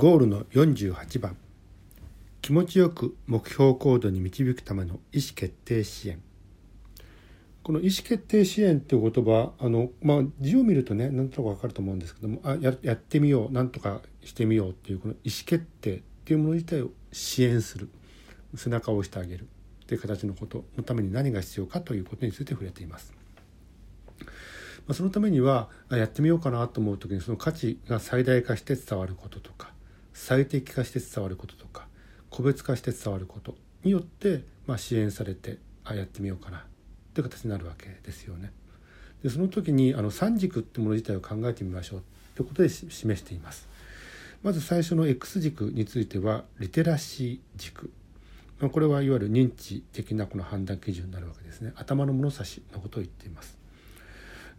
ゴールの48番。気持ちよく目標行動に導くための意思決定支援。この意思決定支援っていう言葉あの、まあ、字を見るとねなんとなく分かると思うんですけどもあややってみようなんとかしてみようっていうこの意思決定っていうもの自体を支援する。背中を押してあげる。という形のことのために何が必要かということについて触れています。まあ、そのためにはやってみようかなと思う時にその価値が最大化して伝わることとか最適化して伝わることとか個別化して伝わることによって、まあ、支援されてあやってみようかなという形になるわけですよね。でその時にあの三軸ってもの自体を考えてみましょうということで示しています。まず最初の X 軸についてはリテラシー軸。ま、これはいわゆる認知的なこの判断基準になるわけですね。頭の物差しのことを言っています。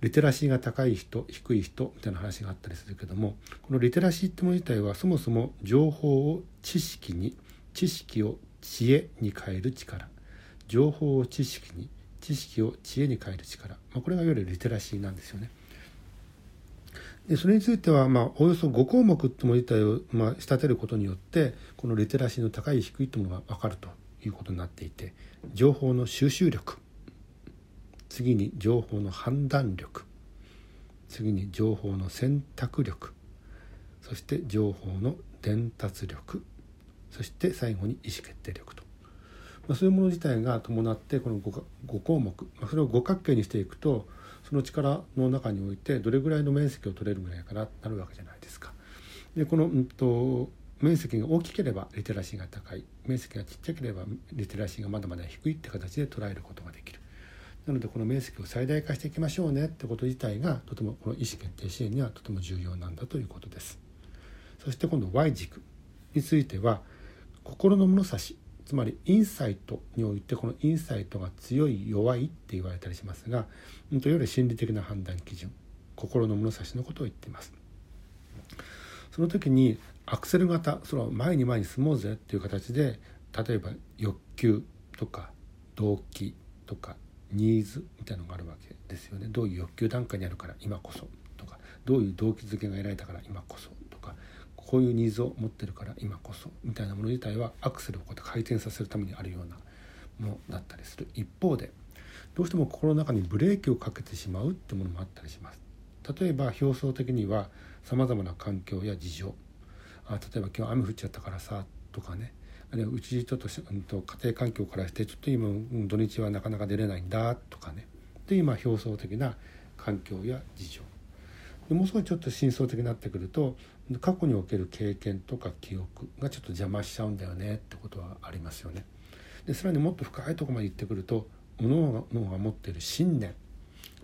リテラシーが高い人低い人みたいな話があったりするけどもこのリテラシーってもの自体はそもそも情報を知識に知識を知恵に変える力。情報を知識に知識を知恵に変える力、まあ、これがいわゆるリテラシーなんですよね。でそれについては、まあ、およそ5項目ってもの自体を、まあ、仕立てることによってこのリテラシーの高い低いというものが分かるということになっていて情報の収集力。次に情報の判断力。次に情報の選択力。そして情報の伝達力。そして最後に意思決定力と、まあ、そういうもの自体が伴ってこの 5, 5項目、まあ、それを五角形にしていくとその力の中においてどれぐらいの面積を取れるぐらいかななるわけじゃないですか。でこの、うんと、面積が大きければリテラシーが高い。面積がちっちゃければリテラシーがまだまだ低いって形で捉えることができる。なのでこの面積を最大化していきましょうねってこと自体がとてもこの意思決定支援にはとても重要なんだということです。そして今度 Y 軸については心の物差しつまりインサイトにおいてこのインサイトが強い弱いって言われたりしますがいわゆる心理的な判断基準心の物差しのことを言っています。その時にアクセル型その前に前に進もうぜっていう形で例えば欲求とか動機とかニーズみたいのがあるわけですよね。どういう欲求段階にあるから今こそ。とかどういう動機づけが得られたから今こそ。とかこういうニーズを持ってるから今こそ。みたいなもの自体はアクセルをこうやって回転させるためにあるようなものだったりする。一方でどうしても心の中にブレーキをかけてしまうってものもあったりします。例えば表層的にはさまざまな環境や事情。あ例えば今日雨降っちゃったからさとかね。あるいはうちちょっと,、うんと、家庭環境からしてちょっと今、土日はなかなか出れないんだとかねで今表層的な環境や事情でもう少しちょっと深層的になってくると過去における経験とか記憶がちょっと邪魔しちゃうんだよねってことはありますよね。でさらにもっと深いところまで行ってくると脳がが持っている信念、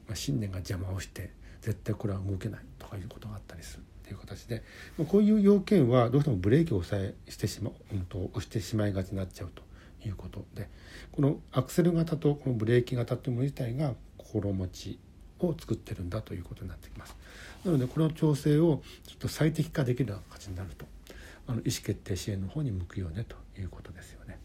まあ、信念が邪魔をして絶対これは動けないとかいうことがあったりする。という形でこういう要件はどうしてもブレーキを抑えしてしまう、うん、と押してしまいがちになっちゃうということでこのアクセル型とこのブレーキ型というもの自体が心持ちを作ってるんだということになってきます。なのでこの調整をちょっと最適化できるような形になるとあの意思決定支援の方に向くよねということですよね。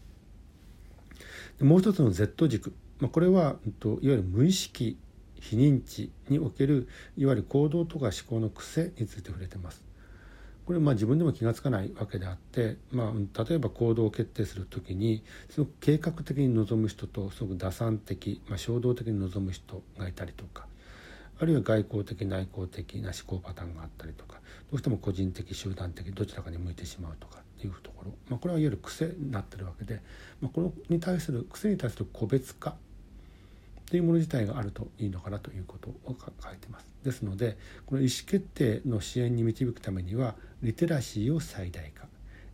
でもう一つの Z 軸、まあ、これは、うん、といわゆる無意識非認知におけるいわゆる行動とか思考の癖について触れてます。これまあ自分でも気が付かないわけであって、まあ、例えば行動を決定する時にすごく計画的に臨む人とすごく打算的、まあ、衝動的に臨む人がいたりとかあるいは外交的内向的な思考パターンがあったりとかどうしても個人的集団的どちらかに向いてしまうとかっていうところ、まあ、これはいわゆる癖になってるわけで、まあ、このに対する癖に対する個別化というもの自体があるといいのかなということを書いてます。ですのでこの意思決定の支援に導くためにはリテラシーを最大化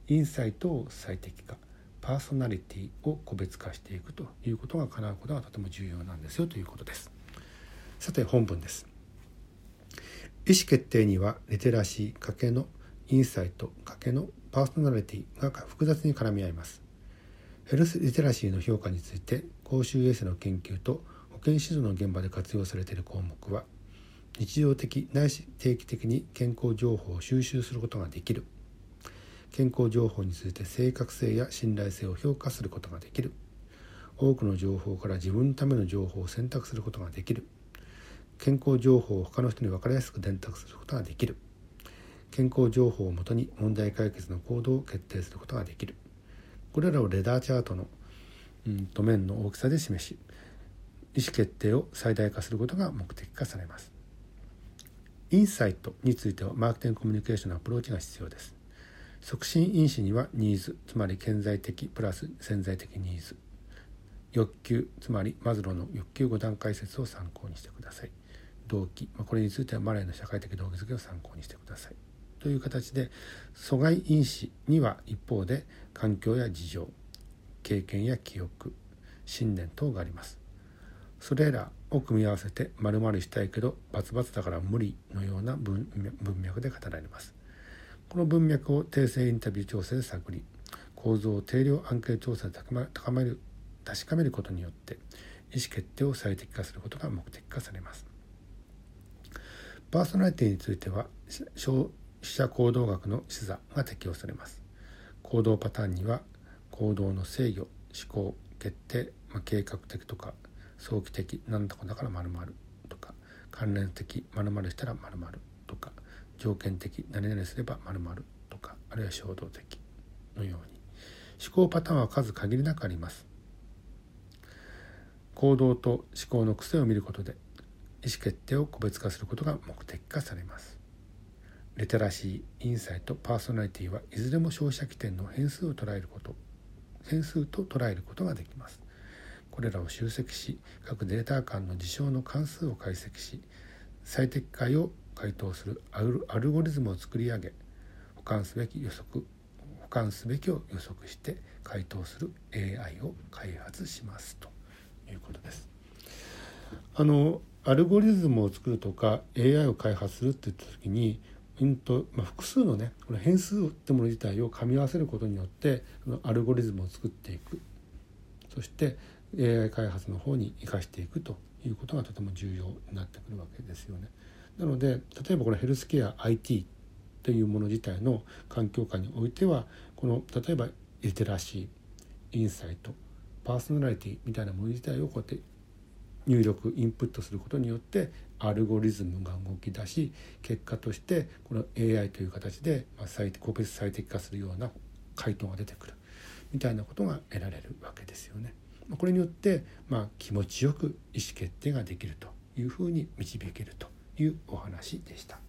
インサイトを最適化パーソナリティを個別化していくということが叶うことがとても重要なんですよということです。さて本文です。意思決定にはリテラシーかけのインサイトかけのパーソナリティが複雑に絡み合います。ヘルスリテラシーの評価について公衆衛生の研究と保健指導の現場で活用されている項目は日常的ないし定期的に健康情報を収集することができる。健康情報について正確性や信頼性を評価することができる。多くの情報から自分のための情報を選択することができる。健康情報を他の人に分かりやすく伝達することができる。健康情報をもとに問題解決の行動を決定することができる。これらをレダーチャートの、うん、と面の大きさで示し意思決定を最大化することが目的化されます。インサイトについてはマーケティングコミュニケーションのアプローチが必要です。促進因子にはニーズつまり顕在的プラス潜在的ニーズ。欲求つまりマズローの欲求5段階説を参考にしてください。動機、ま、これについてはマレーの社会的動機づけを参考にしてください。という形で阻害因子には一方で環境や事情経験や記憶信念等があります。それらを組み合わせて丸々したいけどバツバツだから無理のような文脈で語られます。この文脈を訂正インタビュー調査で探り構造を定量アンケート調査で高める確かめることによって意思決定を最適化することが目的化されます。パーソナリティについては消費者行動学の視座が適用されます。行動パターンには行動の制御思考決定、まあ、計画的とか早期的何だかだから〇〇とか関連的〇〇したら〇〇とか条件的何々すれば〇〇とかあるいは衝動的のように。思考パターンは数限りなくあります。行動と思考の癖を見ることで意思決定を個別化することが目的化されます。リテラシーインサイトパーソナリティはいずれも消費者起点の変数を捉えること変数と捉えることができます。これらを集積し各データ間の事象の関数を解析し最適解を回答するアルゴリズムを作り上げ保管すべき予測保管すべきを予測して回答する AI を開発しますということです。あのアルゴリズムを作るとか AI を開発するって言った時に、うんとまあ、複数のねこの変数ってもの自体を噛み合わせることによってアルゴリズムを作っていくそして AI 開発の方に生かしていくということがとても重要になってくるわけですよね。なので例えばこのヘルスケア IT というもの自体の環境下においてはこの例えばリテラシーインサイトパーソナリティみたいなもの自体をこうやって入力インプットすることによってアルゴリズムが動き出し結果としてこの AI という形で最個別最適化するような回答が出てくるみたいなことが得られるわけですよね。これによって、まあ、気持ちよく意思決定ができるというふうに導けるというお話でした。